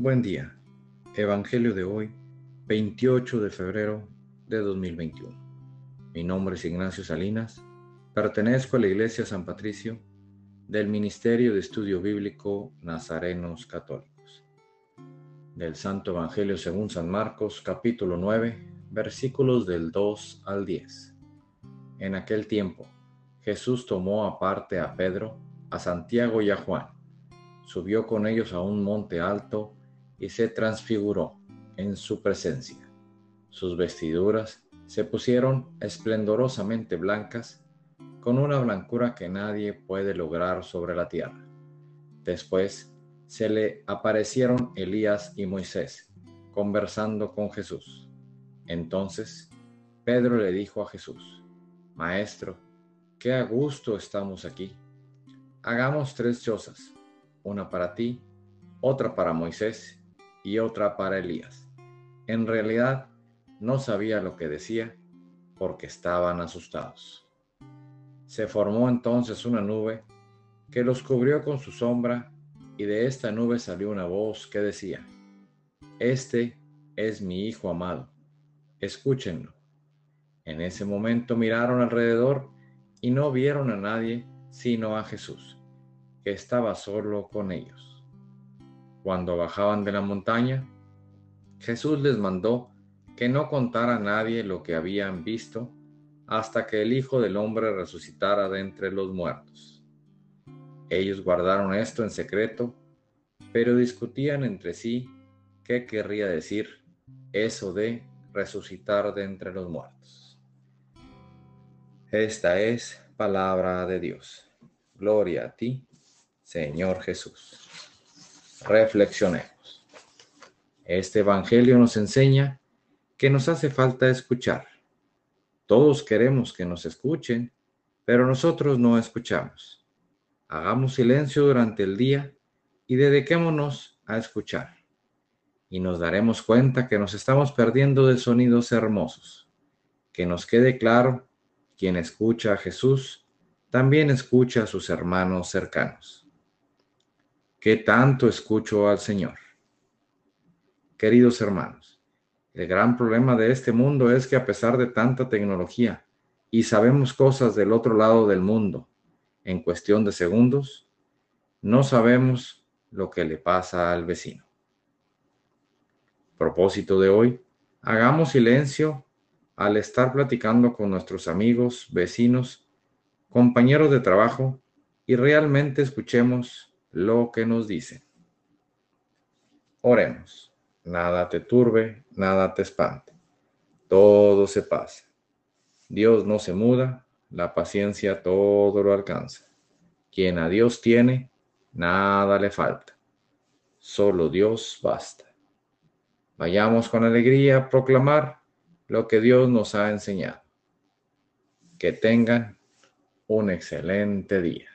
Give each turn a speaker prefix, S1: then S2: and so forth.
S1: Buen día. Evangelio de hoy, 28 de febrero de 2021. Mi nombre es Ignacio Salinas. Pertenezco a la Iglesia San Patricio del Ministerio de Estudio Bíblico Nazarenos Católicos. Del Santo Evangelio según San Marcos, capítulo 9, versículos del 2 al 10. En aquel tiempo, Jesús tomó aparte a Pedro, a Santiago y a Juan. Subió con ellos a un monte alto y se transfiguró en su presencia. Sus vestiduras se pusieron esplendorosamente blancas, con una blancura que nadie puede lograr sobre la tierra. Después se le aparecieron Elías y Moisés, conversando con Jesús. Entonces Pedro le dijo a Jesús, Maestro, qué a gusto estamos aquí. Hagamos tres chozas, una para ti, otra para Moisés y otra para Elías. En realidad, no sabía lo que decía porque estaban asustados. Se formó entonces una nube que los cubrió con su sombra y de esta nube salió una voz que decía, Este es mi Hijo amado, escúchenlo. En ese momento miraron alrededor y no vieron a nadie sino a Jesús, que estaba solo con ellos. Cuando bajaban de la montaña, Jesús les mandó que no contara a nadie lo que habían visto hasta que el Hijo del Hombre resucitara de entre los muertos. Ellos guardaron esto en secreto, pero discutían entre sí qué querría decir eso de resucitar de entre los muertos. Esta es palabra de Dios. Gloria a ti, Señor Jesús reflexionemos. Este Evangelio nos enseña que nos hace falta escuchar. Todos queremos que nos escuchen, pero nosotros no escuchamos. Hagamos silencio durante el día y dediquémonos a escuchar. Y nos daremos cuenta que nos estamos perdiendo de sonidos hermosos. Que nos quede claro, quien escucha a Jesús, también escucha a sus hermanos cercanos. ¿Qué tanto escucho al Señor? Queridos hermanos, el gran problema de este mundo es que a pesar de tanta tecnología y sabemos cosas del otro lado del mundo en cuestión de segundos, no sabemos lo que le pasa al vecino. Propósito de hoy, hagamos silencio al estar platicando con nuestros amigos, vecinos, compañeros de trabajo y realmente escuchemos lo que nos dice. Oremos. Nada te turbe, nada te espante. Todo se pasa. Dios no se muda, la paciencia todo lo alcanza. Quien a Dios tiene, nada le falta. Solo Dios basta. Vayamos con alegría a proclamar lo que Dios nos ha enseñado. Que tengan un excelente día.